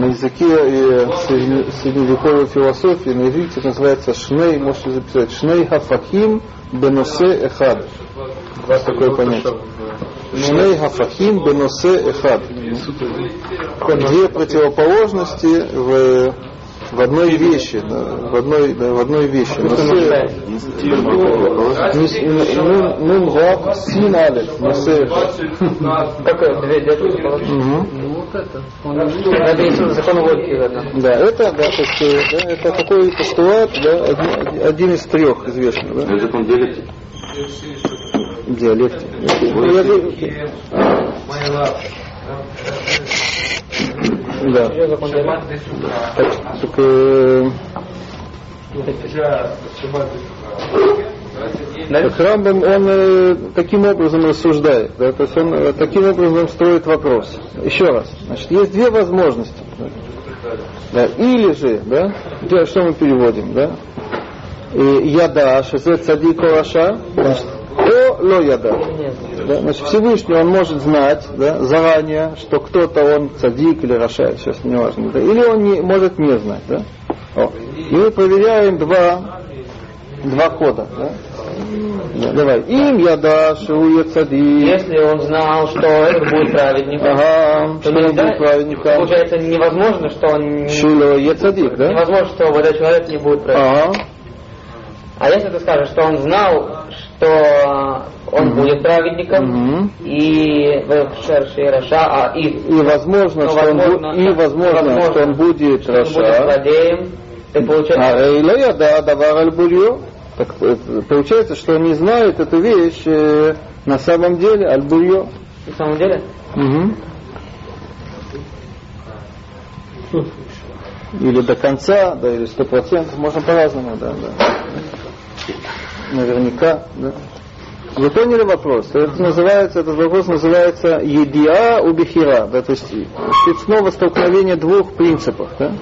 на языке и средневековой философии на иврите называется шней, можете записать, шней хафахим беносе эхад. Есть такое понятие. Шней хафахим беносе эхад. Две противоположности в в одной вещи, да, в одной, да, в одной вещи. Нун вав син алиф. Какое? Две Угу. Это закон логики, Да, это, да, то есть, да, это такой постулат, да, один, из трех известных. Да? Закон диалектики. Диалектики. Да. Так, так, э, так Рамбам, он э, таким образом рассуждает, да, то есть он э, таким образом строит вопрос. Еще раз, значит, есть две возможности. Да, или же, да, что мы переводим, да, и яда, шезе цадик раша, значит, о ло яда. Да? Значит, Всевышний он может знать да, заранее, что кто-то он цадик или раша, сейчас не важно. Да? Или он не, может не знать. Да? О. И мы проверяем два, два кода. Да? Да, давай. Им яда шуя цадик. Если он знал, что это будет праведником, ага, то что он будет праведником. Получается невозможно, что он... Шуля яцадик, да? Невозможно, что вот этот человек не будет праведником. Ага. А если ты скажешь, что он знал, что он Мгм. будет праведником, Мгм. и в Раша, а и, И возможно, Ну, что он, возможно, бу- и возможно, возможно, что он будет что он будет раша. злодеем, ты получается... А Эйла яда давар аль. Так э, получается, что он не знает эту вещь э, на самом деле аль бурьё. На самом деле? Мгм. Или до конца, да, или сто процентов, можно по-разному, да, да. Наверняка, да. Вы поняли вопрос? Это называется, этот вопрос называется едиа убихира, да, то есть снова столкновение двух принципов, да.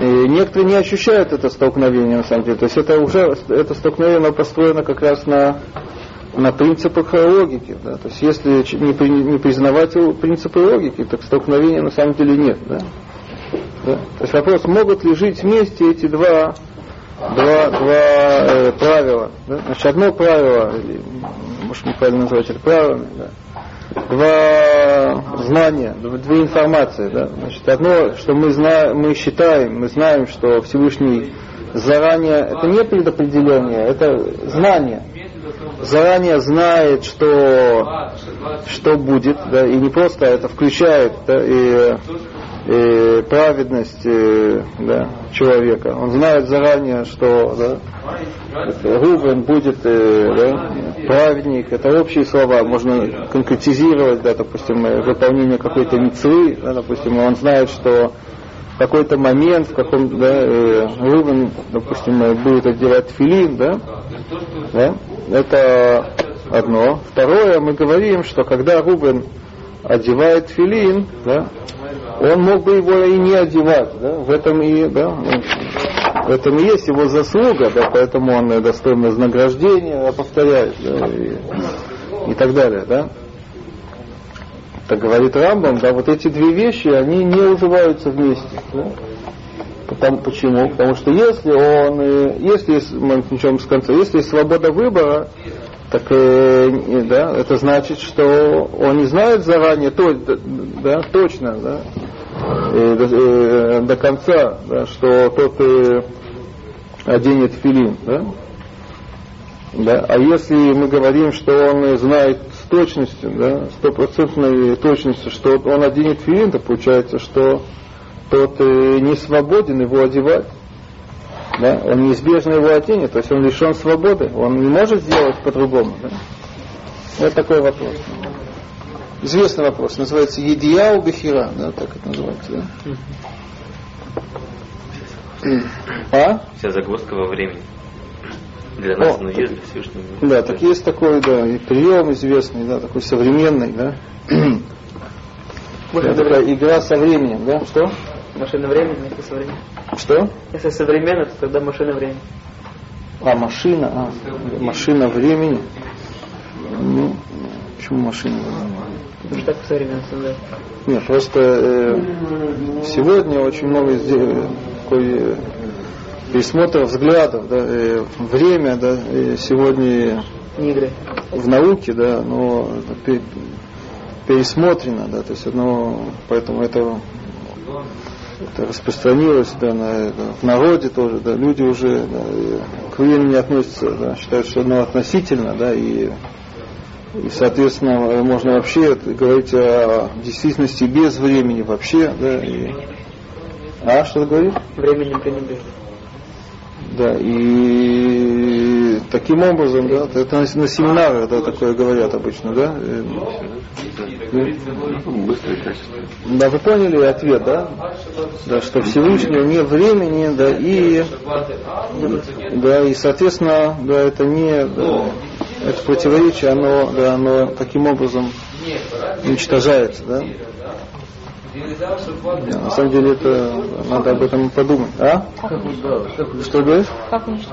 И некоторые не ощущают это столкновение на самом деле. То есть это уже это столкновение построено как раз на на принципах логики. Да? То есть если не, при- не признавать принципы логики, так столкновения на самом деле нет. Да? Да? То есть вопрос, могут ли жить вместе эти два, два, два э, правила. Да? Значит, одно правило, или, может неправильно назвать это правилами, да? два знания, дв- две информации. Да? Значит, одно, что мы, знаем, мы считаем, мы знаем, что Всевышний заранее, это не предопределение, это знание. Заранее знает, что, что будет, да, и не просто это включает да, и, и праведность э, да, человека. Он знает заранее, что да, Рубен будет э, да, праведник, это общие слова, можно конкретизировать, да, допустим, э, выполнение какой-то мецвы, да, допустим, он знает, что в какой-то момент, в каком, да, э, Рубен, допустим, э, будет одевать филин, да, да, это одно. Второе, мы говорим, что когда Рубен одевает филин, да, он мог бы его и не одевать, да, в этом и, да, в этом и есть его заслуга, да, поэтому он достоин вознаграждения, я повторяю, да, и, и так далее, да. Так говорит Рамбам, да, вот эти две вещи, они не уживаются вместе. Да? Потому, почему? Потому что если он, э, если мы начнем с конца, если есть свобода выбора, так э, да, это значит, что он не знает заранее, то, да, точно, да, э, э, до конца, да, что тот э, оденет филин, да? Да? А если мы говорим, что он знает с точностью, да, стопроцентной точностью, что он оденет филин, то получается, что тот э, не свободен его одевать. Да? Он неизбежно его оденет, то есть он лишен свободы, он не может сделать по-другому. Да? Вот такой вопрос. Известный вопрос, называется Едия у Бехира, да, так это называется, да? А? Вся загвоздка во времени. Для нас, О. но есть для Всевышнего. Да, так есть такой, да, и прием известный, да, такой современный, да. Да, такая игра со временем, да? Что? Машина времени вместо современного. Что? Если современно, то тогда машина времени. А, машина, а, машина времени. Ну, почему машина времени? Потому что так современно создать. Нет, просто э, сегодня очень много такой э, пересмотр взглядов, да, э, время, да, и сегодня Игры. в науке, да, но это пе- пересмотрено, да, то есть оно, поэтому это, это распространилось, да, на, это, в народе тоже, да, люди уже да, к времени относятся, да, считают, что оно относительно, да, и, и соответственно, можно вообще говорить о действительности без времени вообще, да, и, а, что ты говоришь? Временем пренебрежить. Да, и таким образом, да, это на, на семинарах, да, такое говорят обычно, да? Быстро. Да, вы поняли ответ, да? Да, что Всевышнего не времени, да, и, да, и, соответственно, да, это не, да, это противоречие, оно, да, оно таким образом уничтожается, да? Да, на самом деле это надо об этом подумать. А? Что говоришь? Как есть,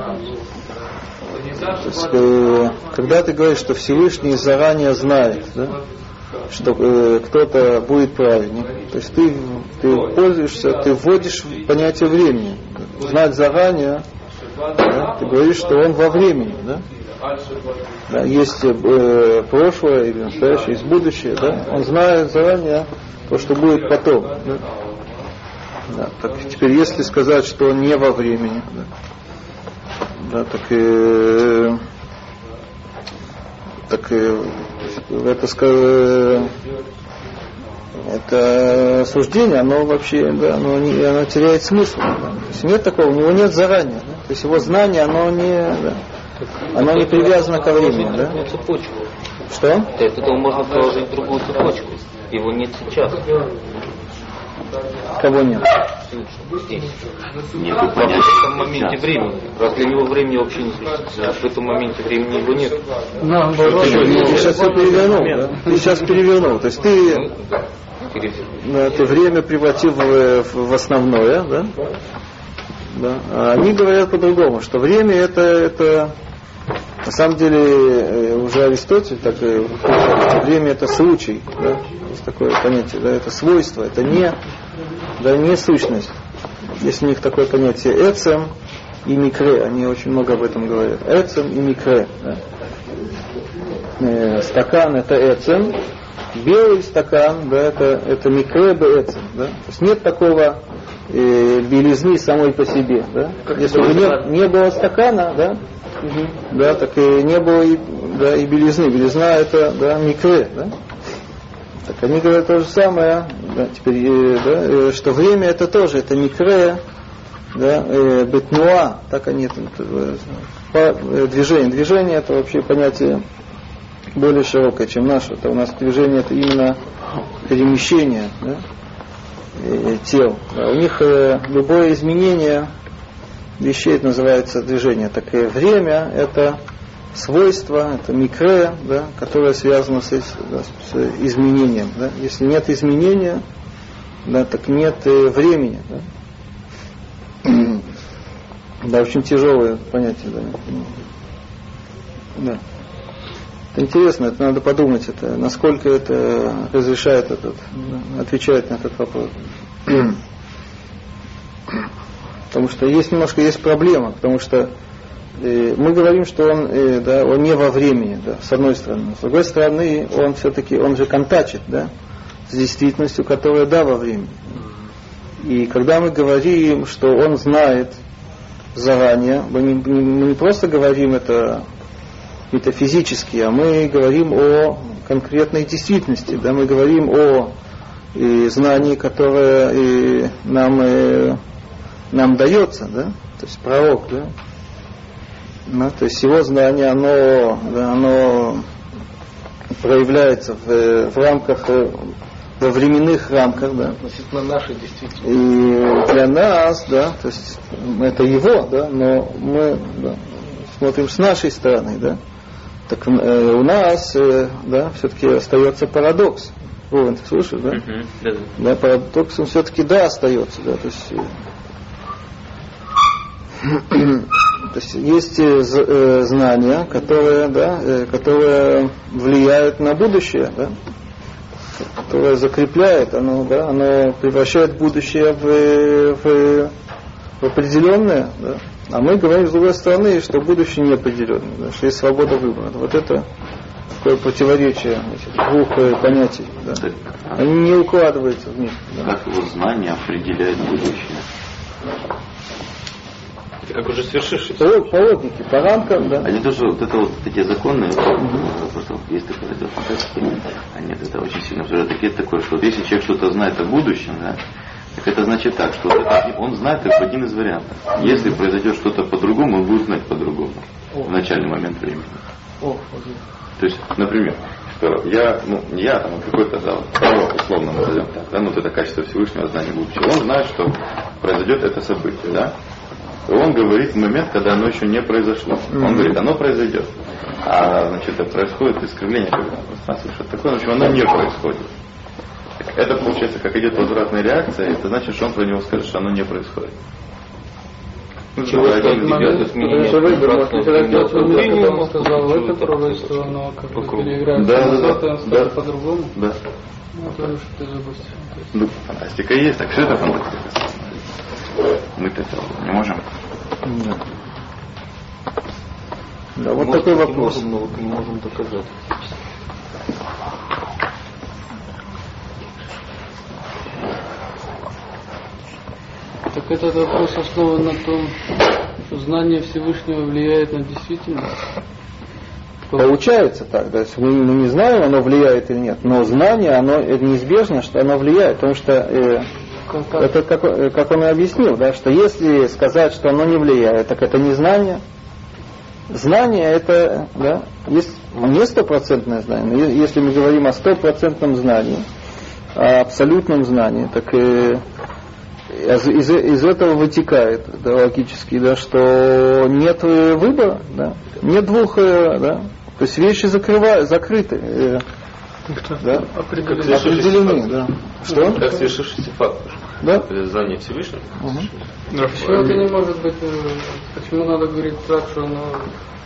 э, когда ты говоришь, что Всевышний заранее знает, да, что э, кто-то будет праведник, то есть ты, ты пользуешься, ты вводишь понятие времени. Знать заранее, да, ты говоришь, что он во времени, да? Да, есть э, прошлое или настоящее, есть будущее, да? Он знает заранее то, что будет потом. Да? Да, так теперь, если сказать, что он не во времени, да, да, так, э, так э, это, ска- это суждение, оно вообще, да, оно, не, оно теряет смысл. Да. То есть нет такого, у него нет заранее. Да. То есть его знание, оно не, да, оно не привязано ко времени. Да. Другую цепочку. Что? От этого можно проложить другую цепочку. Его нет сейчас. Кого нет? Здесь. Нет, в этом моменте времени. Раз для него времени вообще не существует. В этом моменте времени его нет. Ты сейчас все перевернул, да? Ты сейчас перевернул. То есть ты, Ну, да. Да, ты время превратил в, в- в основное, да? Да. А они говорят по-другому, что время это, это на самом деле э, уже Аристотель так и время это случай, да? есть такое понятие, да, это свойство, это не, да, не сущность. Есть у них такое понятие эцем и микре, они очень много об этом говорят. Эцем и микре. да. Э, стакан это эцем, белый стакан, да, это, это микре бе эцем, да. То есть нет такого э, белизны самой по себе, да. Если бы не, не было стакана, да, да, так и не было и, да, и белизны. Белизна это да, микре, да. Так они говорят то же самое, да, теперь, э, да, э, что время это тоже, это микре, да, э, бетнуа, так они это, по, э, движение. Движение это вообще понятие более широкое, чем наше. Это у нас движение это именно перемещение да, тел. Да, у них э, любое изменение вещей это называется движение. Так и время это свойство, это микре, да, которое связано с, с изменением. Да. Если нет изменения, да, так нет э, времени. Да. да, очень тяжелое понятие. Да. Да. Интересно, это надо подумать, это, насколько это разрешает этот, отвечает на этот вопрос. Потому что есть немножко есть проблема, потому что э, мы говорим, что он, э, да, он не во времени, да, с одной стороны. С другой стороны, он все-таки, он же контачит, да, с действительностью, которая да во времени. И когда мы говорим, что он знает заранее, мы не- мы не просто говорим это метафизически, а мы говорим о конкретной действительности, да, мы говорим о э, знании, которое э, нам э, нам дается, да, то есть пророк, да, Ну, то есть его знание, оно, да, оно проявляется в, в рамках, во временных рамках, да, Относительно нашей действительности. и для нас, да, то есть это его, да, но мы да, смотрим с нашей стороны, да, так э, у нас, э, да, все-таки остается парадокс. Ровен, ты слышишь, да? Мгм, да, да. Да, парадокс он все-таки да остается, да, то есть, э, то есть есть э, э, знания, которые, да, э, которые влияют на будущее, да, которое закрепляет, оно, да, оно превращает будущее в, в, в определенное, да. А мы говорим с другой стороны, что будущее неопределенное, да, что есть свобода выбора. Вот это такое противоречие этих двух э, понятий. Да. Они не укладываются вместе. Да. Как его знание определяет будущее? Это как уже свершившееся. По, по логике, по рамкам, да. Они тоже, вот это вот эти законы, mm просто есть такое раздел фантастики, они это очень сильно обсуждают. Такие такое, что вот если человек что-то знает о будущем, да, так это значит так, что он знает как один из вариантов. Если произойдет что-то по-другому, он будет знать по-другому в начальный момент времени. То есть, например, что я, ну, не я, там, а какой-то, да, пророк, условно назовем так, да, ну, это качество Всевышнего знания будущего. Он знает, что произойдет это событие, да, он говорит в момент, когда оно еще не произошло. Он говорит, оно произойдет. А значит, это происходит искривление пространства, что такое, в общем, оно не происходит. Это получается, как идет возвратная реакция, это значит, что он про него скажет, что оно не происходит. Ну, Чего сказал, это пророчество, оно как бы переиграет. Да, да, да. по-другому. Да. Ну, это уж это область. Ну, фантастика есть, так что это фантастика? Мы-то не можем. Да. Да, вот Может, такой вопрос. Не можем доказать. Так этот вопрос основан на том, что знание Всевышнего влияет на действительность. Получается так, да, мы, мы не знаем, оно влияет или нет, но знание, оно это неизбежно, что оно влияет, потому что э, это как, э, как он и объяснил, да, что если сказать, что оно не влияет, так это не знание. Знание это, да, есть не стопроцентное знание, но если мы говорим о стопроцентном знании, о абсолютном знании, так и из, из, из этого вытекает да, логически, да, что нет выбора, да, нет двух, э, да, то есть вещи закрывают, закрыты. Э, да? Определены. Определены, да. Что? Как свершившийся факт. Да? Знание Всевышнего. Угу. Почему это не может быть, э, почему надо говорить так, что оно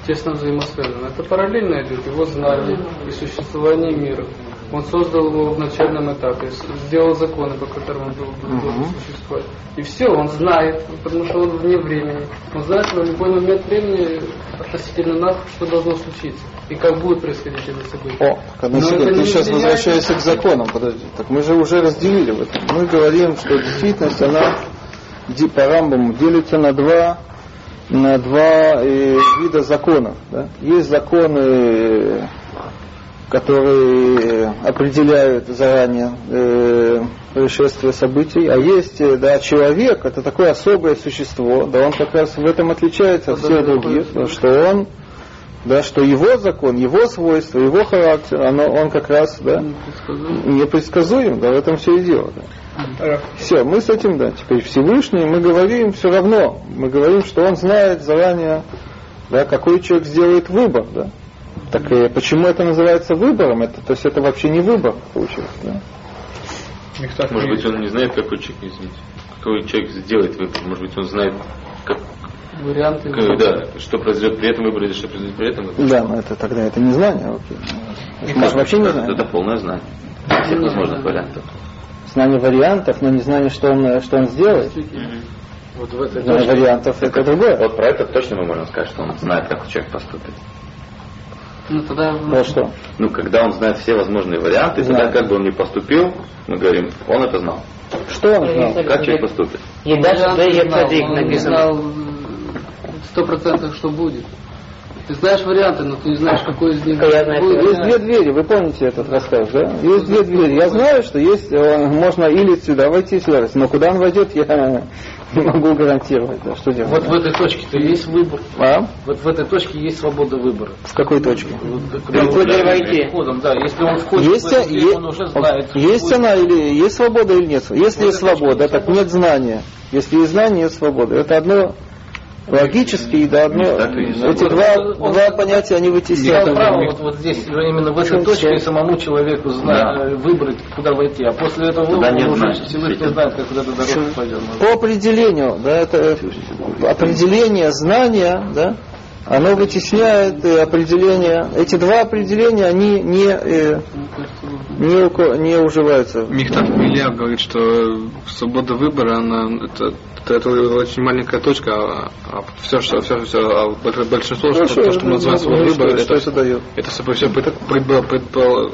тесно взаимосвязано? Это параллельно идет его знание и существование мира. Он создал его в начальном этапе, сделал законы, по которым он должен существовать. И все, он знает, потому что он вне времени. Он знает, что в любой момент времени относительно нас, что должно случиться. И как будет происходить это событие. О, так одну секунду, ты сейчас возвращаешься к законам, подожди. Так мы же уже разделили в этом. Мы говорим, что действительность, она по Рамбаму делится на два на два э, вида законов. Да? Есть законы которые определяют заранее э, происшествие событий, а есть э, да, человек, это такое особое существо, да, он как раз в этом отличается от всех других, да, что он, да, что его закон, его свойства, его характер, оно, он как раз да, непредсказуем, да, в этом все и дело. Да. Все, мы с этим, да, теперь Всевышний, мы говорим все равно, мы говорим, что он знает заранее, да, какой человек сделает выбор, да. Так и почему это называется выбором? Это, то есть это вообще не выбор получается. Да? Может быть, он не знает, какой человек, извините, какой человек сделает выбор. Может быть, он знает, как, варианты. Как, да, что произойдет при этом выборе, что произойдет при этом выборе. Да, но это тогда это не знание. Окей. Может, может вообще не знание. Это полное знание. Всех возможных вариантов. Знание вариантов, но не знание, что он, что он сделает. Вот в этой знание вариантов это другое. Вот про это точно мы можем сказать, что он знает, как человек поступит. Ну, тогда... Ну, что? Ну, когда он знает все возможные варианты, Знает. тогда как бы он не поступил, мы говорим, он это знал. Что он знал? Как человек поступит? И даже Он да я знал, цадик написано. знал сто процентов, что будет. Ты знаешь варианты, но ты не знаешь, какой из них Я знаю, будет. Есть две двери, вы помните этот рассказ, да? Есть две двери. Я знаю, что есть, э, можно или сюда войти, сюда но куда он войдет, я не могу гарантировать, да, что делать. Вот в этой точке-то есть выбор. А? Вот в этой точке есть свобода выбора. С какой? Вот, когда Куда он- войти? Входом, да. Если он входит Есть, в дверь, е- он уже знает. есть будет. она или есть свобода или нет? Если есть свобода, так нет знания. Если есть знание, нет свободы. Это одно логически и да, есть. Эти два, два понятия они вытесняют. право вот, вот здесь, именно в этой точке, все? самому человеку зна- э, выбрать, куда войти. А после этого Тогда он нет уже Всевышний знает, как эта дорога пойдет. По определению, да, это определение знания, да, оно вытесняет э, определение. Эти два определения, они не, э, не, уко- не уживается. Михтав Мильяв говорит, что свобода выбора, она это, это, это очень маленькая точка, а, все, что, все, все, а больш- большинство, что, Хорошо, то, что мы называем свободой выбора, что, что это дает? это собой все пред, предпо- предпо-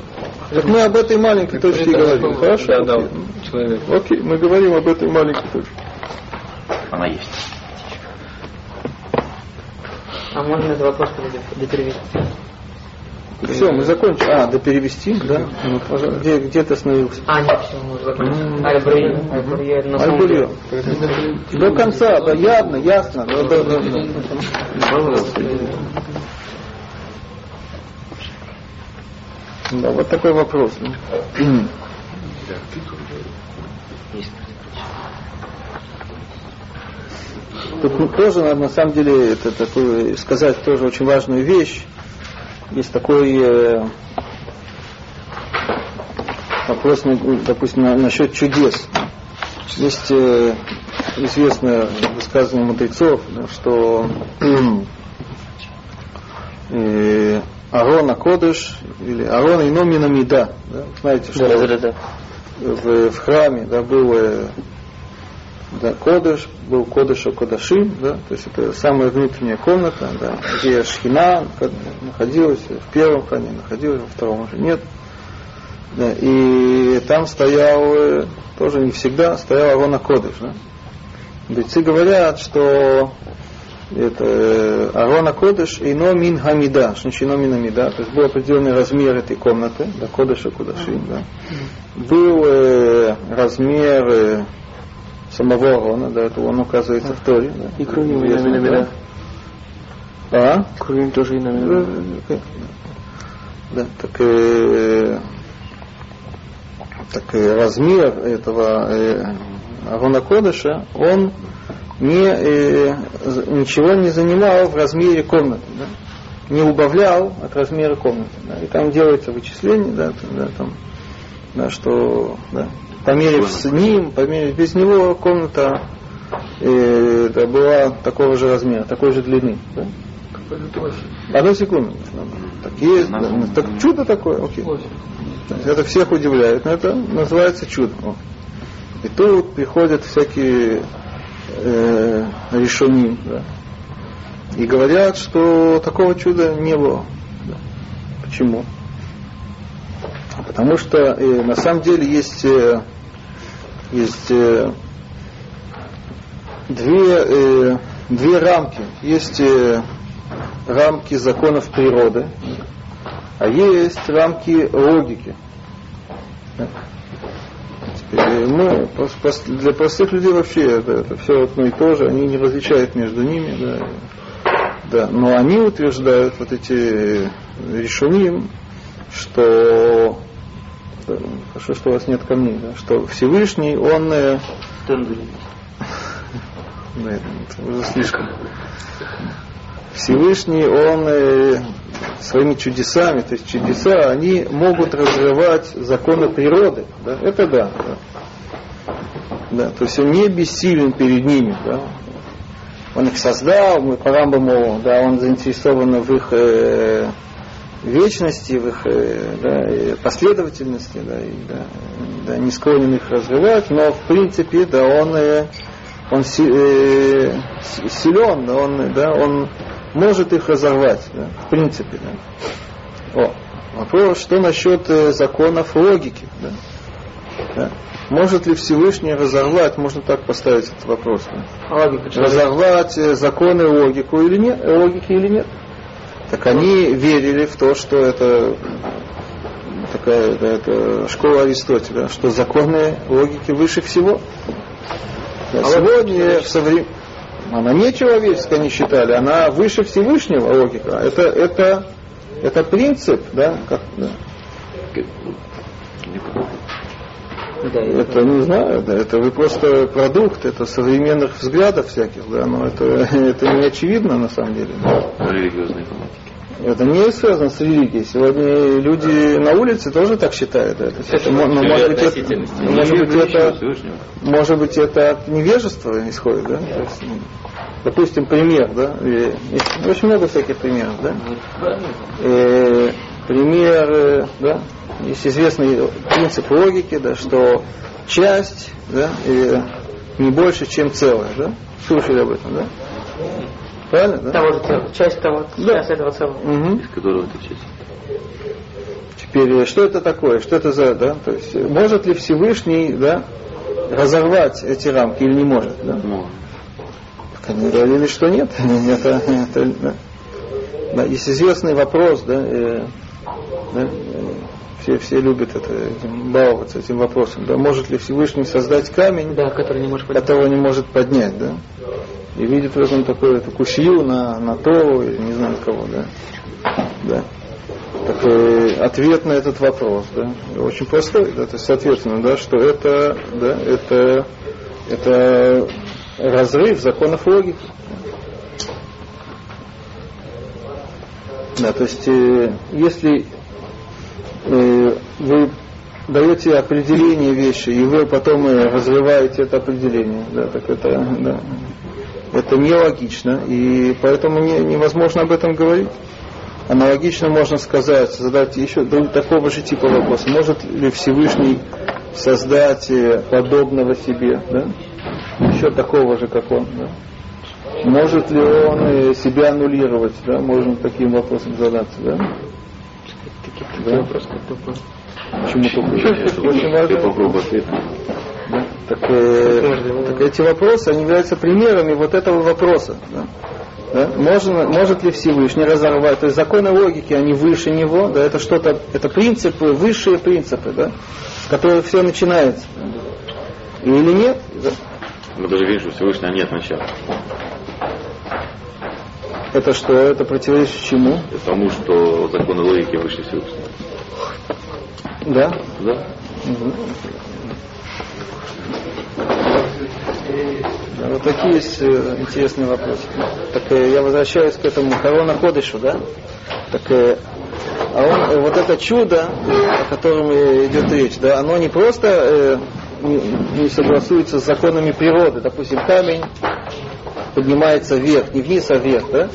Так мы об этой маленькой точке и говорим. Хорошо? Да, да, человек. Окей, мы говорим об этой маленькой точке. Она есть. А можно этот вопрос доперевести? Все, мы закончили. А, да перевести, да? Ну, пожалуйста. Где, где ты остановился? А, нет, все, мы закончили. Аль-Бри, Аль-Бри, на самом Аль-Бри. деле. До конца, да, явно, ясно. Да, да, да, да. Да, вот такой вопрос. ну. Тут тоже надо на самом деле это такое, сказать тоже очень важную вещь. Есть такой э, вопрос, ну, допустим, на- насчет чудес. Есть э, известное высказывание мудрецов, да, что э, Арона Кодыш или Арона и Номина Мида. Да, знаете, что в, в храме да, был э, да, Кодыш, был Кодыш о Кодашим, да, то есть это самая внутренняя комната, да, где Шхина находилась, в первом храме находилась, во втором уже нет. Да, и там стоял, э, тоже не всегда, стоял Арона Кодыш. Да. Мудрецы говорят, что это э, Арона Кодыш и но мин хамида, что значит ино мин хамида, то есть был определенный размер этой комнаты, да, Кодыша Кодашим, да. Был э, размер э, самого Арона, да, это он указывается в Торе. Да, И ино мин да. А? Кругим тоже ино Да, да, да, так, э, так э, размер этого э, Арона Кодыша, он не, э, ничего не занимал в размере комнаты, да? не убавлял от размера комнаты. Да? И там делается вычисление, да, там, да, там, да, что да, померив с ним, померив без него комната э, да, была такого же размера, такой же длины. Да? Одну секунду. Так есть, да, так чудо такое, окей. Это всех удивляет, но это называется чудо. И тут приходят всякие э, решения, да, и говорят, что такого чуда не было. Да. Почему? Потому что э, на самом деле есть, э, есть э, две, э, две рамки. Есть э, рамки законов природы, а есть рамки логики. Теперь пос- пос- для простых людей вообще это, это все одно и то же, они не различают между ними, да, да. но они утверждают, вот эти решением, что да, хорошо, что у вас нет камней, да, что Всевышний, он э, да, это уже слишком. Всевышний, он э, своими чудесами, то есть чудеса, они могут разрывать законы природы. Да? Это да, да. Да, то есть он не бессилен перед ними. Да? Он их создал, мы по Рамбаму, да, он заинтересован в их э, вечности, в их э, да, последовательности, да, и, да, да, не склонен их разрывать, но в принципе, да, он, э, он э, силен, да, он, да, он может их разорвать, да, в принципе. Да. О, вопрос, что насчет законов логики? Да? Да? Может ли Всевышний разорвать, можно так поставить этот вопрос, да? Логика разорвать законы логику или нет, логики или нет? Так они верили в то, что это такая да, это школа Аристотеля, что законы логики выше всего. Да, сегодня в современ... Она не человеческая, они считали, она выше Всевышнего логика. Это, это, это принцип, да, как, да. Да, и Это не знаю, да, это вы просто продукт, это современных взглядов всяких, да, но это, это не очевидно на самом деле. да. Религиозные фанатики. Это не связано с религией. Сегодня люди на улице тоже так считают. да. То есть это, мо- ну, может быть, это, ну, может быть, это, может быть, это от невежества исходит, да? Есть, ну, допустим, пример, да? И Есть очень много всяких примеров, да? Э, пример, да, есть известный принцип логики, да, что часть, да, и не больше, чем целое, да? Слышали об этом, да? Правильно, да? Того же тела. Часть того, Да. часть этого целого. Мгм. Из которого это часть. Теперь, э, что это такое? Что это за, да? То есть, э, может ли Всевышний, да, разорвать эти рамки или не может, да? Так Они говорили, что нет. это, это, да. Да, есть известный вопрос, да, э, да, все, все любят это, этим, баловаться этим вопросом, да, может ли Всевышний создать камень, Да, который не может поднять. которого не может поднять, да, и видит в этом такую такую шью на, на Тору или не знаю кого, да, да. Так, э, ответ на этот вопрос, да, очень простой, да, то есть, соответственно, да, что это, да, это, это разрыв законов логики. Да, то есть, э, если вы даете определение вещи, и вы потом э, разрываете это определение, да, так это, да, это нелогично, и поэтому не, невозможно об этом говорить. Аналогично можно сказать, задать еще такого же типа вопрос. Может ли Всевышний создать э, подобного себе, да? Еще такого же, как он, да? Может ли он э, себя аннулировать, да? Можно таким вопросом задаться, да? Да. Почему только? Очень важно. попробуй ответить. Да? Так, э, так эти вопросы, они являются примерами вот этого вопроса. Да? Да? Можно, может ли Всевышний разорвать? То есть законы логики, они выше него, да? это что-то, это принципы, высшие принципы, да? с которых все начинается. Или нет? Да? Мы даже видим, что Всевышнего нет начала. Это что? Это противоречит чему? Потому что законы логики выше Всевышнего. Да? Да? Да, вот такие есть э, интересные вопросы. Так э, я возвращаюсь к этому Корона Ходышу, да? Так, э, а он, вот это чудо, о котором идет речь, да, оно не просто э, не, не согласуется с законами природы. Допустим, камень поднимается вверх, не вниз, а вверх, да?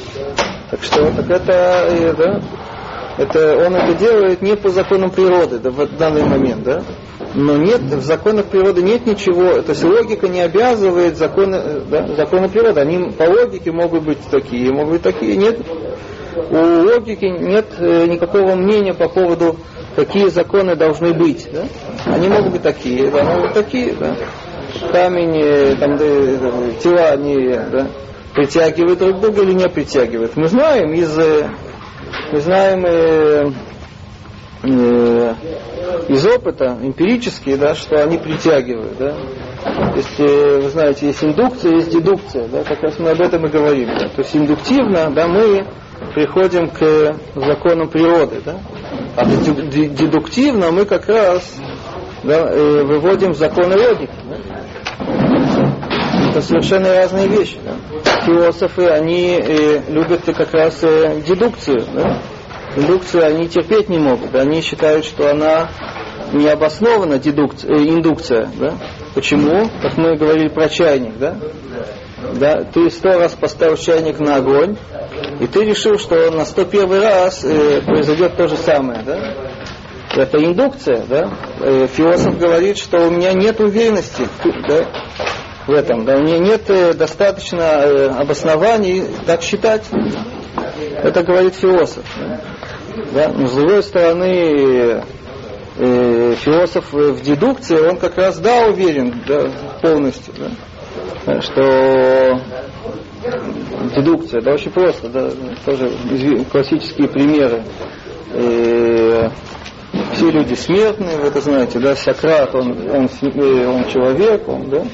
Так что так это, э, да, это он это делает не по законам природы да, в данный момент, да? Но нет, в законах природы нет ничего, то есть логика не обязывает законы, э, да, законы природы. Они по логике могут быть такие, могут быть такие, нет. У логики нет э, никакого мнения по поводу, какие законы должны быть. Да? Они могут быть такие, да, могут быть такие, да. Камень, э, там, э, тела, они да, притягивают друг друга или не притягивают. Мы знаем из э, мы знаем э, э, из опыта эмпирически, да, что они притягивают. Да. Если вы знаете, есть индукция, есть дедукция, да, как раз мы об этом и говорим. Да. То есть индуктивно да, мы приходим к законам природы. Да. А деду- де- дедуктивно мы как раз да, э, выводим законы логики. Это совершенно разные вещи. Да. Философы, они э, любят как раз э, дедукцию. Да. Индукцию они терпеть не могут. Они считают, что она не обоснована дедукция, э, индукция. Да. Почему? Как мы говорили про чайник. Да. Да, ты сто раз поставил чайник на огонь, и ты решил, что на 101 раз э, произойдет то же самое. Да? Это индукция, да? Э, философ говорит, что у меня нет уверенности да, в этом, да, у меня нет э, достаточно э, обоснований так считать. Это говорит философ. Да? Но с другой стороны, э, философ в дедукции, он как раз да уверен да, полностью, да, что дедукция, да, очень просто, да, тоже классические примеры. Э, все люди смертные, вы это знаете, да, Сократ, он, он, э, он человек, он, да,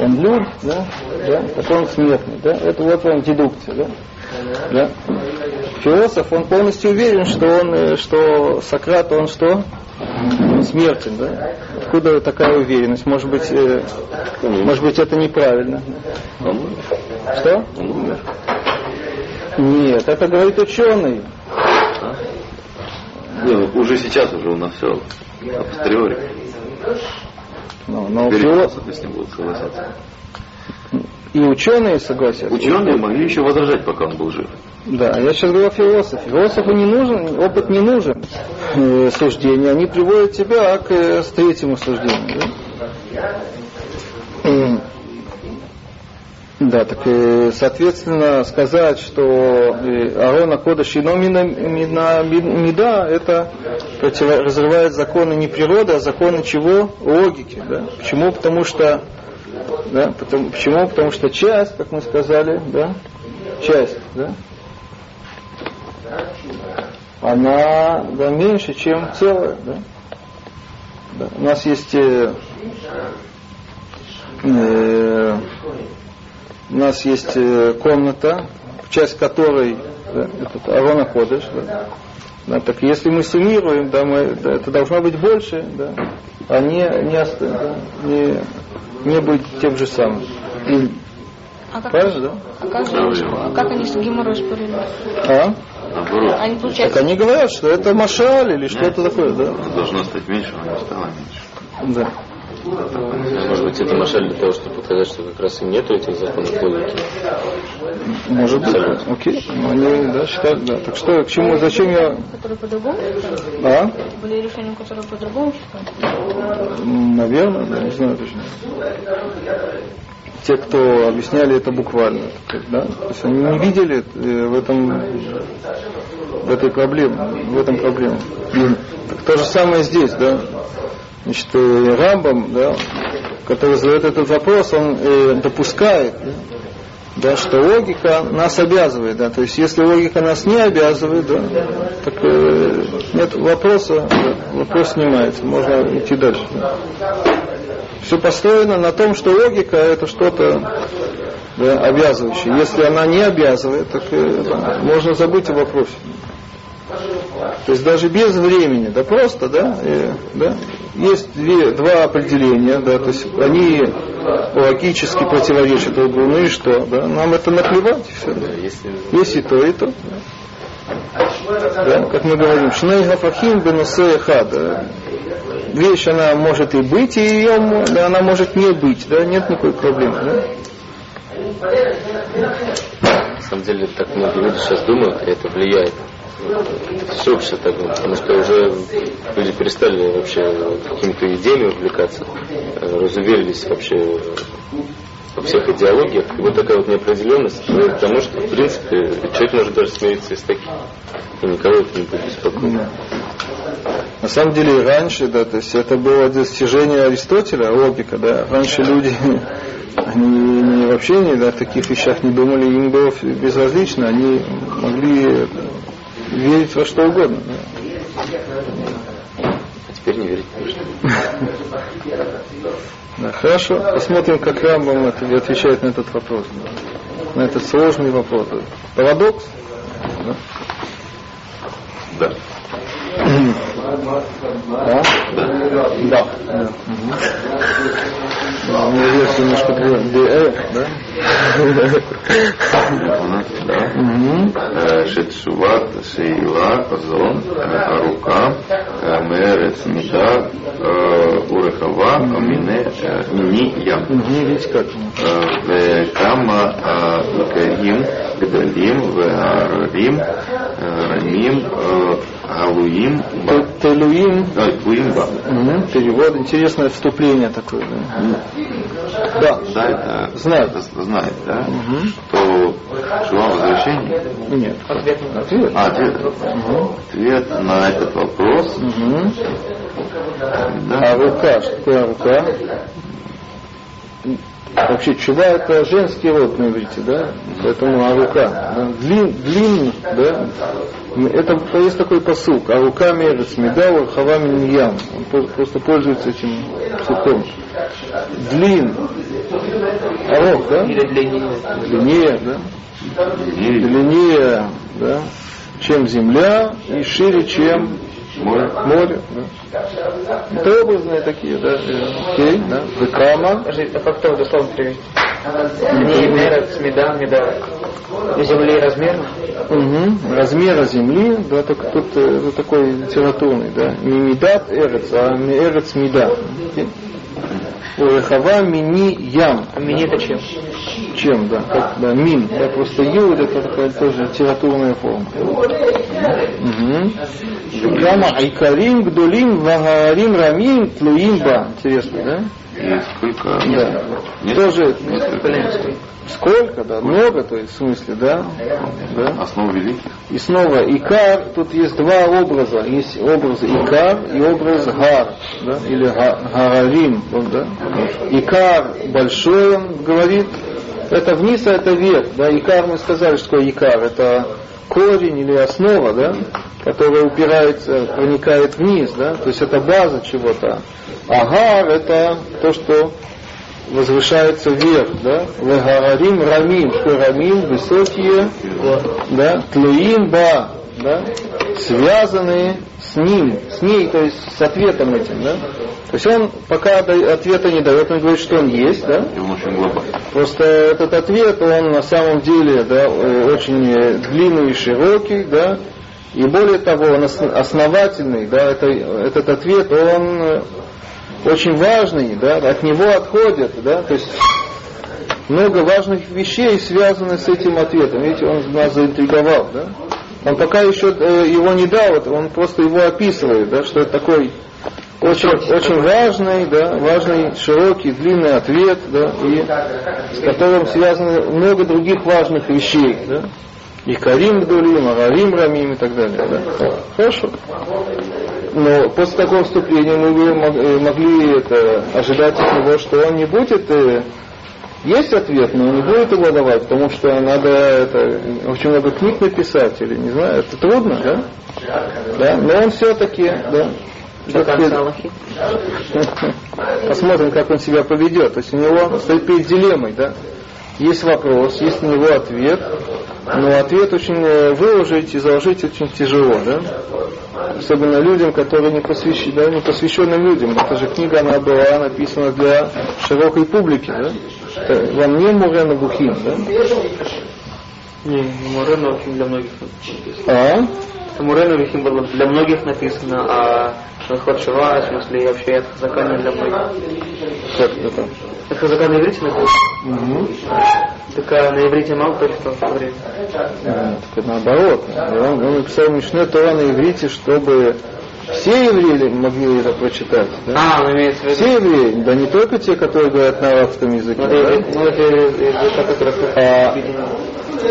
он люд, да, да, так он смертный, да, это вот он дедукция, да, да. Философ, он полностью уверен, что он, э, что Сократ, он что? Он смертен, да? Откуда такая уверенность? Может быть, э, может быть, это неправильно. Что? Нет, это говорит ученый. Не, ну, уже сейчас уже у нас все апостериори. Ну, но Теперь философ философы с ним будут согласиться. и ученые согласятся. Ученые могли еще возражать, пока он был жив. Да, я сейчас говорю о философе. Философу не нужен, опыт не нужен э, суждения. Они приводят тебя к э, третьему суждению. Да? Да, так э, соответственно сказать, что э, Арона Кодыш и Мина, мина, Мида это против, разрывает законы не природы, а законы чего? Логики. Да? Почему? Потому что да, потому, почему? Потому что часть, как мы сказали, да, часть, да, она да, меньше, чем целое. Да? Да. У нас есть э, э, у нас есть э, комната, часть которой да, этот Арона Ходыш, да, да, так если мы суммируем, да, мы, да, это должно быть больше, да, а не, не, да, не, не быть тем же самым. А как, Правильно, да? а как, же, а как они с геморрой спорили? А? Наоборот, Они, Так получается, они говорят, что это машаль или что-то такое, да? должно стать меньше, но не стало меньше. Да. Может быть, это машаль для того, чтобы показать, что как раз и нету этих законов логики. Может быть. Окей. Ну, они да, считают, да. Так что, к чему, зачем я... которые по-другому? А? Были решения, которые по-другому считают? Наверное, да, не знаю точно. Те, кто объясняли это буквально, да? То есть они не видели э, в этом в этой проблеме, в этом проблема. Так то же самое здесь, да? Значит, э, Рамбам, да, который задает этот вопрос, он э, допускает, да, что логика нас обязывает, да, то есть если логика нас не обязывает, да, так э, нет вопроса, да, вопрос снимается, можно идти дальше. Да. Все построено на том, что логика это что-то да, обязывающее. Если она не обязывает, так э, да, можно забыть о вопросе. То есть даже без времени, да просто, да, э, да есть две, два определения, да, то есть они логически противоречат друг другу, ну и что, да, нам это наплевать, все. Если Есть и то, и то. Да, как мы говорим, Шней Гафахим Бенусе Хада. Вещь, она может и быть, и ее, да, она может не быть, да, нет никакой проблемы, да. на самом деле так многие люди сейчас думают, и это влияет. Все вообще так, ну, потому что уже люди перестали вообще какими-то идеями увлекаться, э, разуверились вообще во всех идеологиях. И вот такая вот неопределенность приводит к тому, что, в принципе, человек может даже смириться и с. И никого это не будет беспокоить. На самом деле раньше, да, то есть это было достижение Аристотеля, логика, да. Раньше люди, они вообще не, да, в таких вещах не думали, им было безразлично, они могли верить во что угодно. да. А теперь не верить. Да, хорошо, посмотрим, как Рамбам отвечает на этот вопрос. На этот сложный вопрос. Парадокс? Да? Да. Да? Да. да. Угу. Мне версия немножко ДР, да? Шетсуват, Шеила, Зон, Арука, Мерец, Мида, Урехава, Амине, Мини, Ям. Видите как? Кама, Лакарим, Гдалим, Веарим, Рамим, Алуим Ба. Телуим. А, Телуим Ба. Угу. Перевод. Интересное вступление такое. Да. Да. да это, знает. Это знает, да? Угу. Что Шува возвращение? Нет. Ответ. Ответ. А, ответ. Угу. Ответ на этот вопрос. Угу. Да. А рука, что такое рука? Вообще, чува это женский род на иврите, да? Поэтому а рука. да? Длин, длинный, да? Это есть такой посук. А рука мерец меда вархава миньям. Он просто пользуется этим псуком. Длин. Арох, да? Длиннее. Да? Длиннее, да? Чем земля и шире, чем море. море. Да? Это образные такие, да? э, Окей, да? Скажи, а как то дословно привести? Не мерец, меда, меда. Земли размер. Угу. Размера земли, да, так тут это такой литературный, да. Не медат эрец, а эрец меда. Урехава мини ям. А мини это чем? Чем, да, как, да, мин. Да, просто ю это такая тоже литературная форма. Угу. Кама айкарим, гдулим, вагарим, рамим, тлуим ба. Интересно, да? И сколько? Да. Несколько? Тоже Количество. сколько, да, много, то есть в смысле, да? да? Основ великих. И снова Икар, тут есть два образа. Есть образ Икар и образ Гар, да? или Га- Гарарим. вот, Да? Икар большой, он говорит, это вниз, а это вверх. Да? Икар мы сказали, что такое Икар. Это корень или основа, да? Которая упирается, проникает вниз, да? то есть это база чего-то. А Гар это то, что возвышается вверх, да? Вегарарим рамим, что рамим, высокие, да? Тлуим ба, да? Связанные с ним, с ней, то есть с ответом этим, да? То есть он пока ответа не дает, он говорит, что он есть, да? И он очень глобальный. Просто этот ответ, он на самом деле да, э, очень э, длинный и широкий, да, и более того, он ос- основательный, да, это, этот ответ, он э, очень важный, да, от него отходят, да, то есть много важных вещей связаны с этим ответом. Видите, он нас заинтриговал, да. Он пока еще э, его не дал, он просто его описывает, да, что это такой очень, очень важный, да, важный, широкий, длинный ответ, да, и с которым связано много других важных вещей, да. И Карим Гдулим, Агарим Рамим и так далее. Да. Хорошо. Но после такого вступления мы бы э, могли это, ожидать от него, что он не будет э, есть ответ, но не будет его давать, потому что надо это, очень много книг написать, или не знаю, это трудно, да? Да, но он все-таки, да. Посмотрим, как он себя поведет. То есть у него стоит перед дилеммой, да? Есть вопрос, есть на него ответ, но ответ очень э, выложить и заложить очень тяжело, да? Особенно людям, которые не посвящены, да, не посвященным людям. Эта же книга, она была написана для широкой публики, да? Это Вам не Мурена Бухим, да? Не, Мурена Вахим для многих написано. А? Мурена Вахим было для многих написано, а Шахот Шива, в смысле, и вообще это Хазака не для многих. Как это? Это Хазака на иврите написано? Мгм. Так а на иврите мало кто читал в то время. А, так наоборот. Он, он написал Мишне Тора на иврите, чтобы все евреи могли это прочитать. Да? А, он имеется в виду. Все евреи, да не только те, которые говорят на арабском языке. Ну, это да? ну, это который А,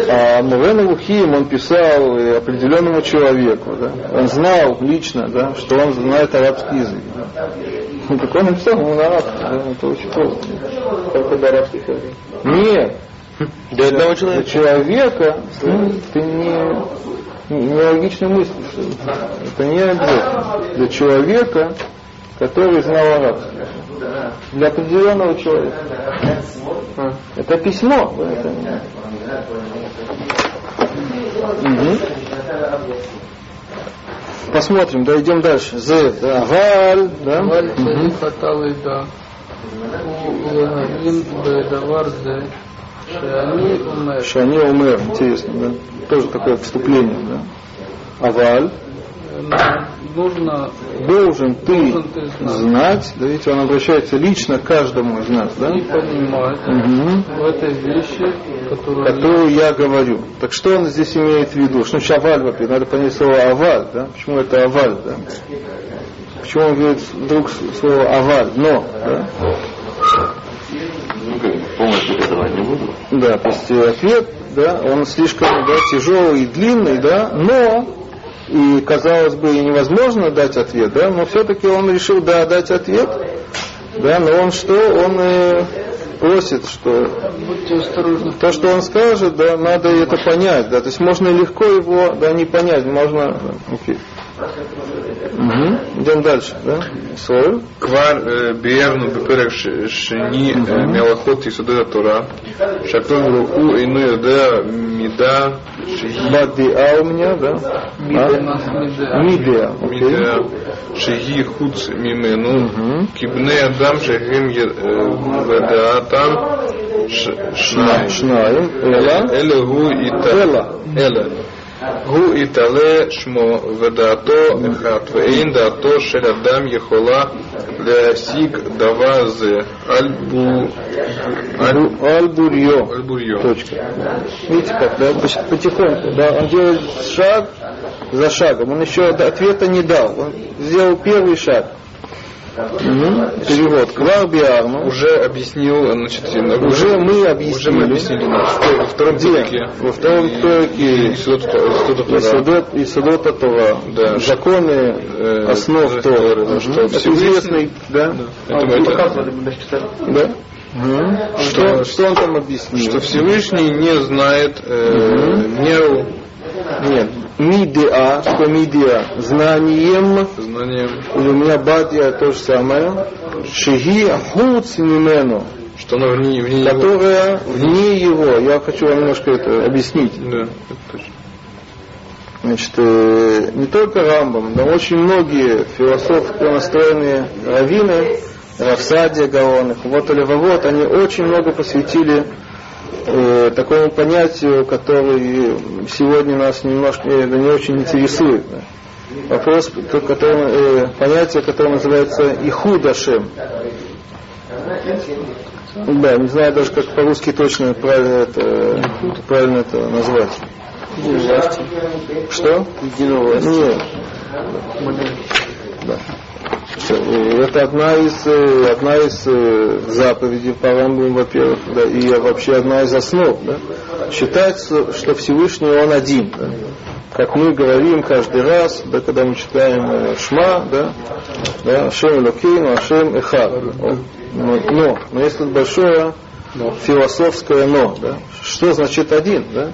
а Мурен Лухим, он писал определенному человеку, да? он знал лично, да, что он знает арабский язык. Да? Ну, так он написал ему на арабском, да? это очень просто. только для арабских евреев. Нет, для одного человека, для человека ну, ты не, нелогичную мысль. Это не объект для человека, который знал арабский. Для определенного человека. А, это письмо. Это... Угу. Посмотрим, да, идем дальше. З, да, Валь да. Галь, да. Шани Умер, интересно, да? Тоже такое вступление, да? Аваль. Нужно, должен ты, должен ты знать. знать, да видите, он обращается лично к каждому из нас, да? И понимать угу. в этой вещи, которую, которую я... я говорю. Так что он здесь имеет в виду? Что значит аваль, во-первых? Надо понять слово аваль, да? Почему это аваль, да? Почему он говорит вдруг слово аваль, но, да? Ну, как бы полностью это давать не буду. Да, то есть ответ, да, он слишком да, тяжелый и длинный, да, но и казалось бы невозможно дать ответ, да, но все-таки он решил да, дать ответ, да, но он что, он э, просит, что то, что он скажет, да, надо это понять, да, то есть можно легко его, да, не понять, можно, да, Угу. Идем дальше, да? Соль. Квар э, биерну бепырек шини э, мелахот и судеда тура. Шакон руку и ну йодеа мида шихи. Бадиа у меня, да? Мидеа. А? Мидеа. Шихи хуц мимену. Кибне адам шехим э, ведеа там шнай. Шнай. Эла. Эла гу и та. Эла. Эла. אלה. הוא יתעלה שמו ודעתו אחת, ואין דעתו של אדם יכולה להשיג דבר זה על בו- על- Аль-Бурьё. על בוריו. Точка. Видите как, да, Поч- потихоньку, да, он делает шаг за шагом, он еще ответа не дал, он сделал первый шаг. Мгм. Перевод. Кварбиарну. Уже объяснил, значит, Уже мы объяснили. Уже мы объяснили, что во втором Где? Во втором Исудот и Судота Тора. Да. Законы Э, основ да, Торы. да, что Это Всевышний- известный, да? Это мы это- Да? Мгм. Что, что он там объяснил? что Всевышний не знает э, меру Нет. Мидиа, что мидиа? Знанием. знанием, у меня бадья то же самое. Шиги хуц мимену. что оно вне, вне его. Которая вне его. Я хочу вам немножко это объяснить. Да, это точно. Значит, э, не только Рамбам, но очень многие философски настроенные раввины, Равсадия Гаон, вот или вот, они очень много посвятили э, такому понятию, который сегодня нас немножко э, не очень интересует. да. Вопрос, то- который, э, понятие, которое называется Ихудашем. Да, не знаю даже, как по-русски точно правильно это, правильно это назвать. Что? Нет. Да. Это одна из, э, одна из э, заповедей по Рамбаму, во-первых, да, и вообще одна из основ. Да. Считается, что Всевышний Он один. Да. Как мы говорим каждый раз, да, когда мы читаем э, Шма, да, да, Шем Элокейну, Ашем Эхад. Он- Но, но, но есть тут большое философское но. Да. Что значит один? Да?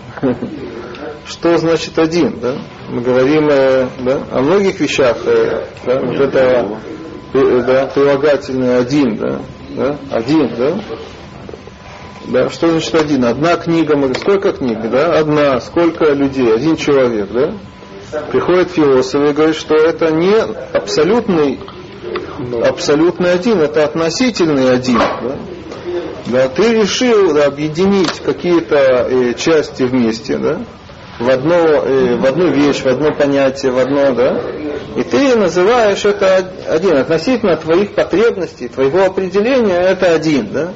Что значит один? Да? Мы говорим э, да, о многих вещах. э, да, вот это э, да, прилагательное один. Да, да, один. Да? Да, что значит один? Одна книга, мы сколько книг? Да? Одна, сколько людей? Один человек, да? Приходит философ и говорит, что это не абсолютный, абсолютный один, это относительный один. Да? Да, ты решил да, объединить какие-то э, части вместе, да, в, одно, э, в одну вещь, в одно понятие, в одно, да, и ты называешь это од- один. Относительно твоих потребностей, твоего определения, это один, да.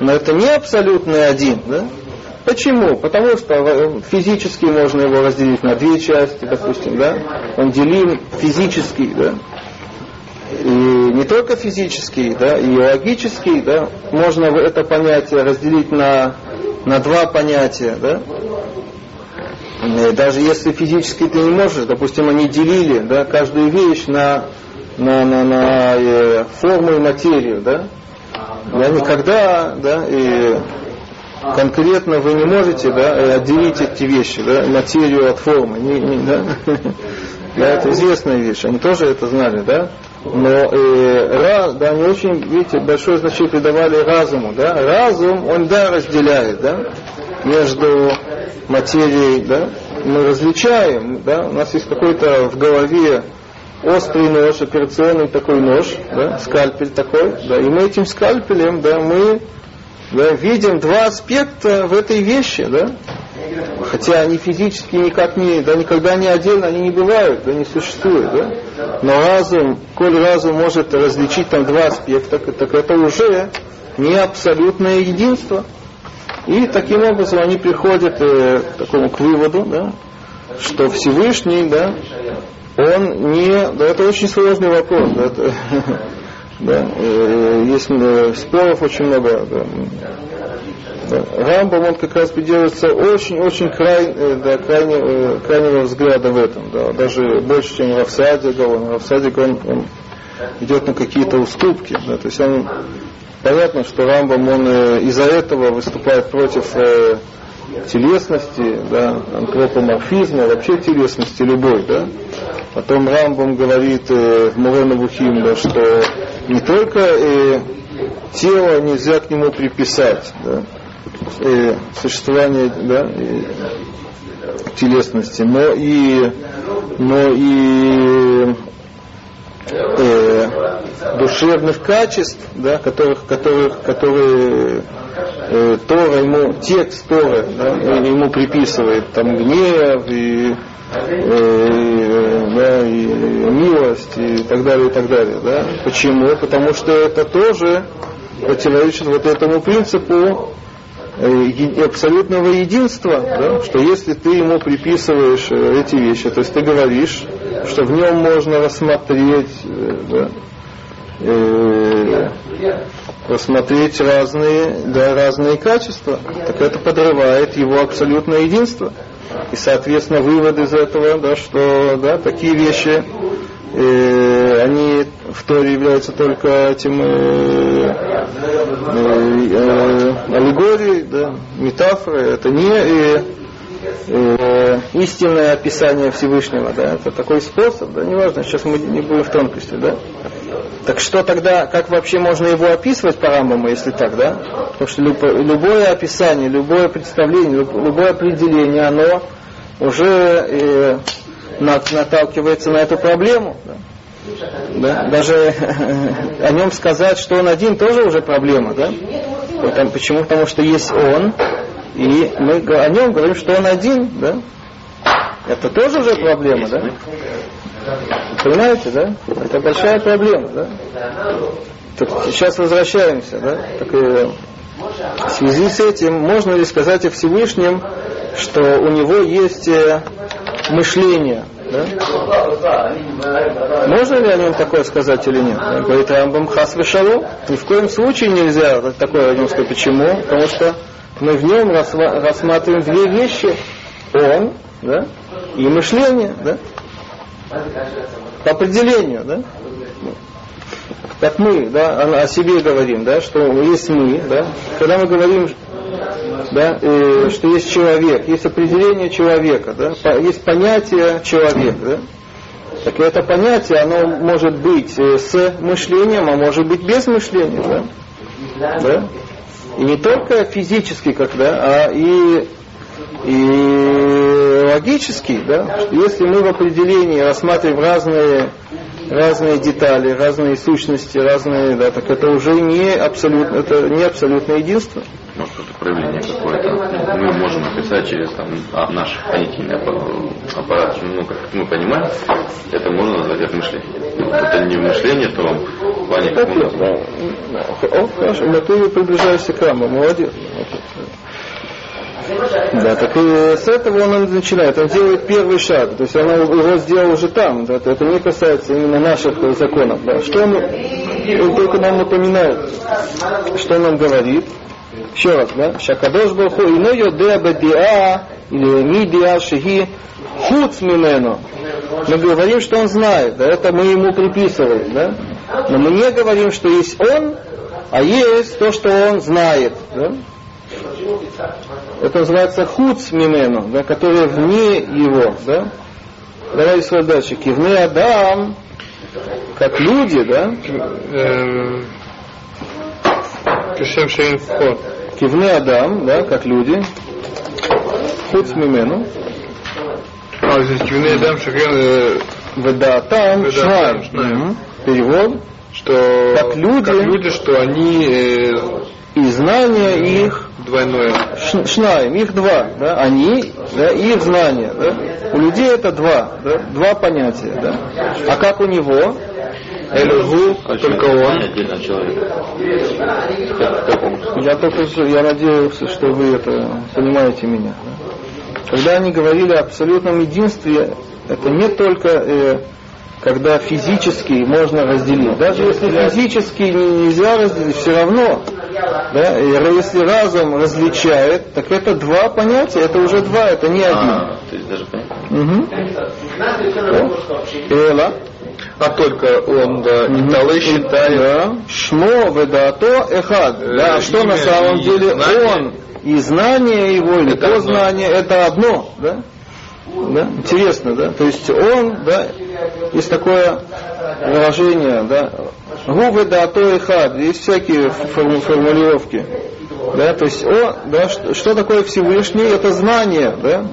Но это не абсолютный один, да. Почему? Потому что э, физически можно его разделить на две части, допустим, да. Он делим физически, да. И не только физический, да, и логический, да, можно это понятие разделить на, на два понятия, да. Э, Даже если физически ты не можешь, допустим, они делили, да, каждую вещь на, на, на, на э, форму и материю, да. Я никогда, да, и конкретно вы не можете, да, э, отделить эти вещи, да, материю от формы, не- не- да. Да, это известная вещь, они тоже это знали, да. Но э, ра- да, они очень, видите, большое значение придавали разуму, да. Разум, он, да, разделяет, да, между материей, да. Мы различаем, да, у нас есть какой-то в голове острый нож, операционный такой нож, да, скальпель такой, да, и мы этим скальпелем, да, мы да, видим два аспекта в этой вещи, да, хотя они физически никак не, да, никогда не отдельно, они не бывают, да, не существуют, да, но разум, коль разум может различить там два аспекта, так это уже не абсолютное единство. И таким образом они приходят э, к такому к выводу, да, что Всевышний, да, он не, да, это очень сложный вопрос, да, это, да, э, есть э, споров очень много. Да. Да. Рамбам, он как раз придерживается очень-очень край, э, да, крайне, э, крайнего взгляда в этом, да, даже больше, чем Равсадик, он, Равсадик, он, он идет на какие-то уступки, да, то есть он, понятно, что Рамбам, он э, из-за этого выступает против э, телесности, да, антропоморфизма, вообще телесности любой, да. Потом Рамбам говорит э, Мурена Бухим, да, что не только э, тело нельзя к нему приписать, да, э, существование да, и телесности, но и, но и э, душевных качеств, да, которых, которых, которые э, Тора ему, текст Торы да, ему приписывает там гнев и, э, да, и милость и так далее, и так далее. Да? Почему? Потому что это тоже противоречит вот этому принципу э, абсолютного единства, да? что если ты ему приписываешь э, эти вещи, то есть ты говоришь, что в нем можно рассмотреть э, да, э, рассмотреть разные, да, разные качества, так это подрывает его абсолютное единство. И, соответственно, вывод из этого, да, что да, такие вещи, э, они в Торе являются только этим э, э, э, аллегорией, да, метафорой, это не э, э, истинное описание Всевышнего, да, это такой способ, да, неважно, сейчас мы не будем в тонкости, да. Так что тогда, как вообще можно его описывать по Рамбаму, если так, да? Потому что любое описание, любое представление, любое определение, оно уже э, наталкивается на эту проблему. Да? Да? Даже о нем сказать, что он один, тоже уже проблема. Да? Потому, почему? Потому что есть он, и мы о нем говорим, что он один. Да? Это тоже уже проблема, да? Понимаете, да? Это большая проблема, да? Так сейчас возвращаемся, да? Так, э, в связи с этим можно ли сказать о Всевышнем, что у него есть э, мышление, да? Можно ли о нем такое сказать или нет? Говорит Рамбам Хас Вишалу. Ни в коем случае нельзя такое о нем сказать. Почему? Потому что мы в нем рассматриваем две вещи. Он да? и мышление. Да? По определению, да? Как мы, да, о себе говорим, да, что есть мы, да, когда мы говорим, да, э, что есть человек, есть определение человека, да, по, есть понятие человек, да, так это понятие, оно может быть э, с мышлением, а может быть без мышления, да, да? И не только физически, как, да, а и и логически, да, если мы в определении рассматриваем разные, разные детали, разные сущности, разные, да, так это уже не абсолютно, это не абсолютное единство. Может, это проявление какое-то. Мы можем описать через там, а, наш понятийный аппарат, ну, как мы понимаем, это можно назвать как мышление. Это не мышление, то в плане как мы называем. О, хорошо, но ты приближаешься к раму, молодец. Да, так и с этого он начинает. Он делает первый шаг. То есть он его сделал уже там. Да, это не касается именно наших законов. Да. Что он, он только нам напоминает, что он нам говорит. Еще раз, да? Шакадош Баху ино йодеа бадиа или мидиа шихи хуц. Мы говорим, что он знает, да, это мы ему приписываем, да? Но мы не говорим, что есть он, а есть то, что он знает. Да? Это называется хуц мимену, да, который вне его. Да? Давайте свой дальше. Кивны Адам, как люди, да? Кишем Шейн. Кивны Адам, да, как люди. Хуц мимену. А, здесь Кивны Адам Шахен... Ведатам Шнайм. Перевод. Что как люди, как люди, что они э, и знание их двойное. Шнаем, их два, да, они, да, и их знание, да. У людей это два, да, два понятия, да. А как у него? Эльгу, только он. Я только, я надеялся, что вы это понимаете меня. Да? Когда они говорили о абсолютном единстве, это не только э, когда физически можно разделить. Даже если физически нельзя разделить, все равно да? И если разум различает, так это два понятия, это уже два, это не один. А, то есть даже понятно. Эла. А только он, да, угу. Италы считает. Да. Шмо ведато эхад. Э, да, что на самом деле знание. он и знание его, или это познание, одно. это одно. Да? Да? Интересно, да? То есть он, да, есть такое выражение, да, губы да то и хад, есть всякие формулировки. Да, то есть, о, да, что, что такое Всевышний? Это знание, да?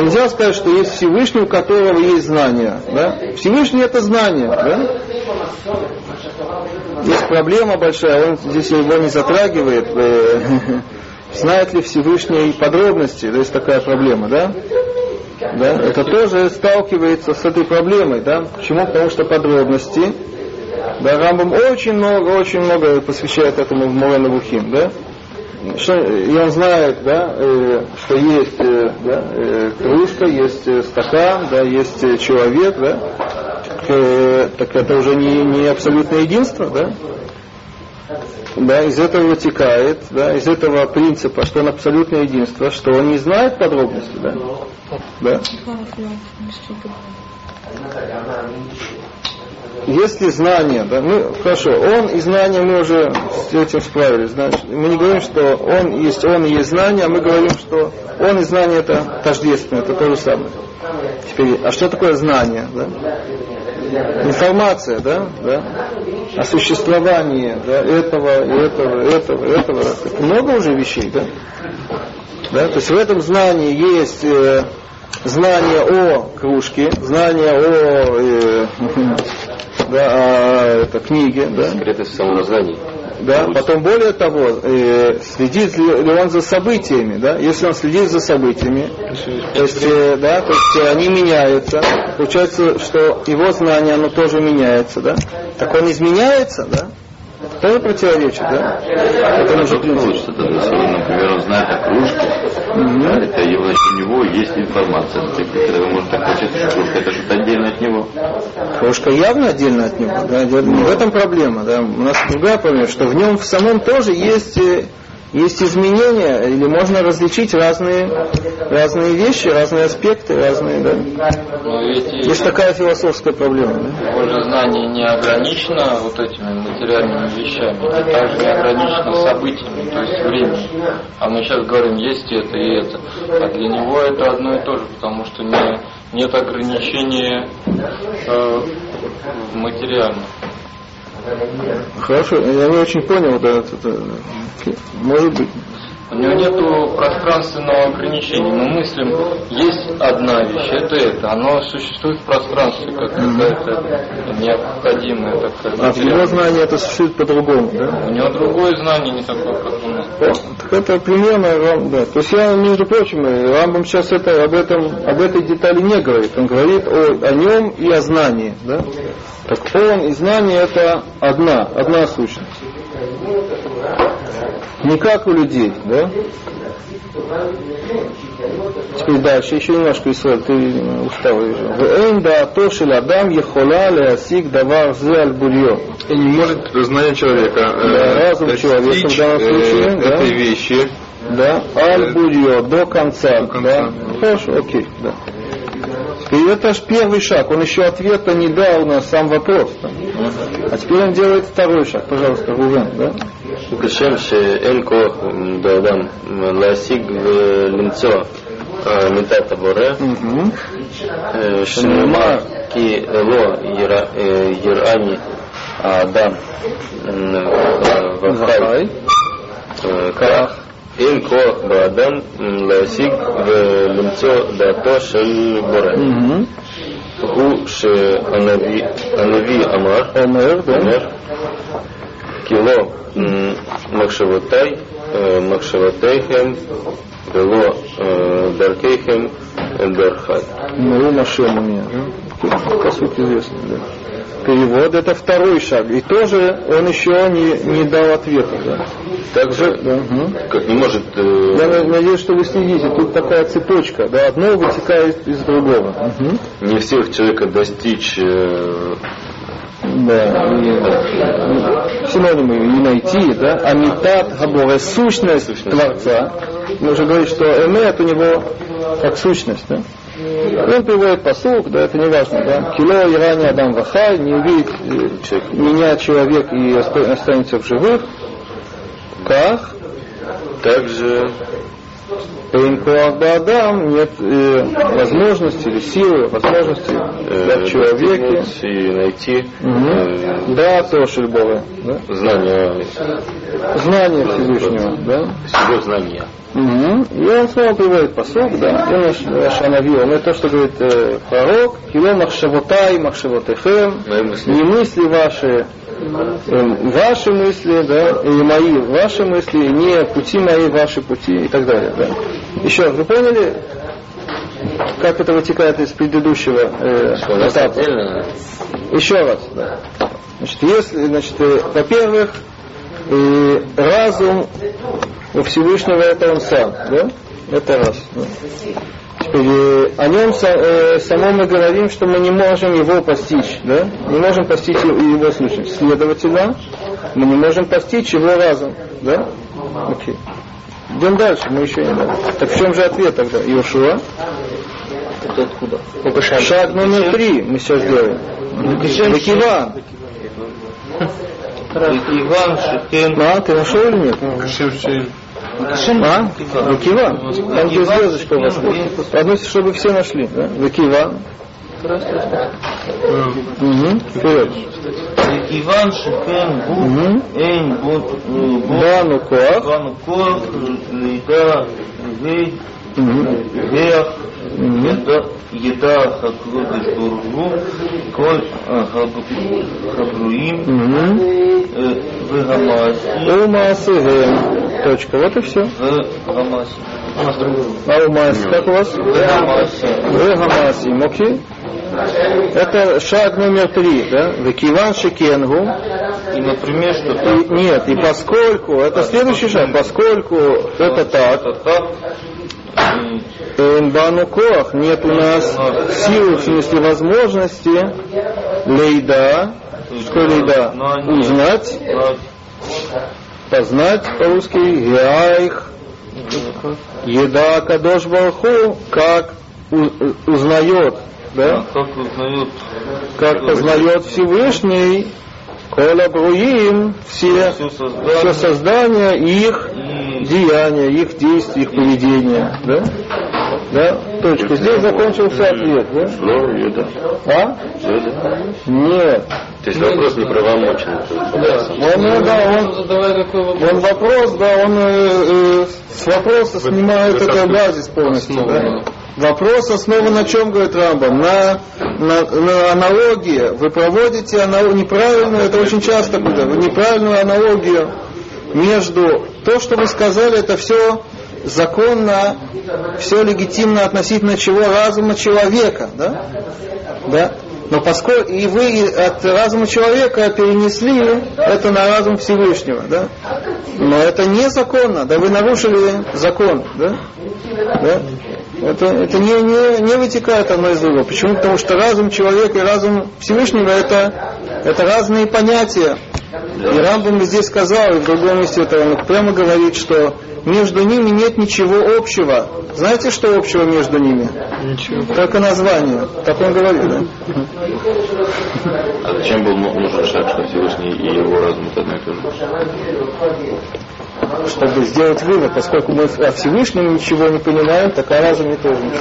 Нельзя сказать, что есть Всевышний, у которого есть знание, да? Всевышний это знание, да? Есть проблема большая, он здесь его не затрагивает. э, Знает ли Всевышний подробности? То есть такая проблема, да? Да? Это тоже сталкивается с этой проблемой, да? Почему? Потому что подробности. Да, Рамбам очень много, очень много посвящает этому в Мурена Вухим, да? Что, и он знает, да, э, что есть э, да, э, кружка, есть э, стакан, да, есть э, человек, да, э, так это уже не, не абсолютное единство, да? Да, из этого вытекает, да, из этого принципа, что он абсолютное единство, что он не знает подробностей, да? Да? Если знание, да, ну хорошо, он и знание мы уже с этим справились, значит, мы не говорим, что он есть он и есть знание, а мы говорим, что он и знание это тождественно, это то же самое. Теперь, а что такое знание, да? Информация, да, да, о существовании да, этого, этого, этого, этого, это много уже вещей, да? да? То есть в этом знании есть э, знание о кружке, знание о э, да, о это, книге, да, Секреты самознания. Да, потом более того, э, следит ли, он за событиями, да, если он следит за событиями, то есть, э, да, то есть э, они меняются, получается, что его знание, оно тоже меняется, да, так он изменяется, да, тоже противоречит, да, этому же Что принципу. получится если, например, он знает о кружке, да, это его, у него есть информация. Тогда может так получиться, что кружка это что-то отдельно от него. Кружка явно отдельно от него. Да? Не в этом проблема. Да? У нас другая проблема, что в нем в самом тоже есть, э, есть изменения, или можно различить разные, разные вещи, разные аспекты, разные. Да? И Есть такая философская проблема. Да? его же знание не ограничено вот этими материальными вещами, и также не ограничено событиями, то есть временем. А мы сейчас говорим, есть это и это. А для него это одно и то же, потому что не, нет ограничения э, в материальном. Хорошо, я не очень понял. вот это, это, может быть. У него нет пространственного ограничения. Мы мыслим, есть одна вещь, это это. Оно существует в пространстве, как какая-то необходимая такая А его знании это существует по-другому. Да? У него другое знание не такое, как у нас. Так это примерно, да. То есть я, между прочим, Рамбам сейчас это, об, этом, об этой детали не говорит. Он говорит о, о нем и о знании. Да? Так он и знание это одна, одна сущность. Не как у людей, да? Теперь дальше, еще немножко, Исраиль, ты э, устал, вижу. «Вэйн даато шел адам ехола леасик давар зе аль бурьё». И не может знание человека э, Да, разум человека в данном э, случае, да. этой вещи. Да, аль-бурьё, до конца. До конца. Да. Хорошо, окей, да. И это же первый шаг, он еще ответа не дал на сам вопрос. да. А теперь он делает второй шаг, пожалуйста, Рувен, да? כשם שאין כוח באדם להשיג ולמצוא מידת הבורא, שנאמר כי לא יראני האדם וחי, כך אין כוח באדם להשיג ולמצוא דעתו של בורא. הוא שהנביא אמר, אומר, кило махшавотай, махшавотейхем, вело даркейхем, дархат. Ну и у меня, по сути известно, да. Перевод это второй шаг. И тоже он еще не, не дал ответа. Да. Также да. Угу. как не может. Э... Я надеюсь, что вы следите. Тут такая цепочка, да, одно вытекает из другого. Угу. Не всех человека достичь э да, синонимы и найти, да, амитат, габоре, сущность, Сущность. Творца. Мы уже говорили, что эмет у него как сущность, да. Он приводит посук, да, это не важно, да. Кило и ранее Адам Вахай, не увидит э, меня человек и оста- останется в живых. Как? также Адам нет э, возможности или силы, возможности э, да, в человеке. и найти Мгм. э, Да, тоже Бога. Да? знание Знание Всевышнего, да? всего знания. Мгм. И он снова приводит посок, да, и наш, наш Анави, он это, что говорит э, пророк, кило махшавотай, махшавотехем, не мысли ваши, Ваши мысли, да, или мои ваши мысли, не пути мои, ваши пути и так далее. Да. Еще раз, вы поняли, как это вытекает из предыдущего э, Что этапа? Еще раз. Да. Значит, если, значит, э, во-первых, э, разум у Всевышнего это он сам, да? Это раз. да. Э, о нем э, самом мы говорим, что мы не можем его постичь, да? Не можем постичь его, его сущность. Следовательно, мы не можем постичь его разум, да? Окей. Идем дальше, мы еще не знаем. Так в чем же ответ тогда? Иошуа? Это откуда? Шаг номер три мы сейчас делаем. Векиван. Иван Шикен. А, ты нашел или нет? Кашевчейн. А? Векиван. Там где звездочка у вас. Одну, чтобы все нашли. Да? Векиван. Угу. Вперед. Иван Шикен Гу Угу. Эйн Бот Бану Коах. Бан Кор Лида Гей Угу. Геях. Еда Еда Хакрудыш Бургу Коль Хабруим Угу. Вегамаси Умасыгем. Точка. Вот и все. Вегамаси А умас, как у вас? Вегамаси Вегамасим, окей? Это шаг номер три, да? Векиван Шекенгу. И, например, что И- нет, и поскольку, это следующий шаг, поскольку это так, Эмбану Коах, нет у нас силы, в смысле возможности, лейда, что лейда, узнать, знать, познать по-русски, геайх, еда Кадош Барху, как у- узнает, да, как узнают как познает Всевышний, Коля Бруим, все, все все создание создания, их и деяния, их действия, их поведения. Да? Да? Точка. Здесь закончился ответ. Да? Ну, Юда. А? Юда. Нет. То есть вопрос неправомочный. получается. Он, ну, да, он, вопрос. он вопрос, да, он э, э, с вопроса снимает это базис полностью. Да? Вопрос основан на чем, говорит Рамбам? На, на, на аналогии. Вы проводите анал- неправильную, это очень часто будет, неправильную аналогию между то, что вы сказали, это все законно, все легитимно относительно чего разума человека, да? Да? Но поскольку и вы от разума человека перенесли это на разум Всевышнего, да? Но это незаконно, да вы нарушили закон, да? Да? Это, это не, не, не вытекает одно из другого. Почему? Потому что разум человека и разум Всевышнего это, это разные понятия. И Рамбам здесь сказал, и в другом месте это он прямо говорит, что между ними нет ничего общего. Знаете, что общего между ними? Ничего. Только название. Так он говорит, да? А зачем был ну- нужен шаг, что Всевышний и его разум это одно и то же? Чтобы сделать вывод, поскольку мы о Всевышнем ничего не понимаем, так о разуме тоже ничего.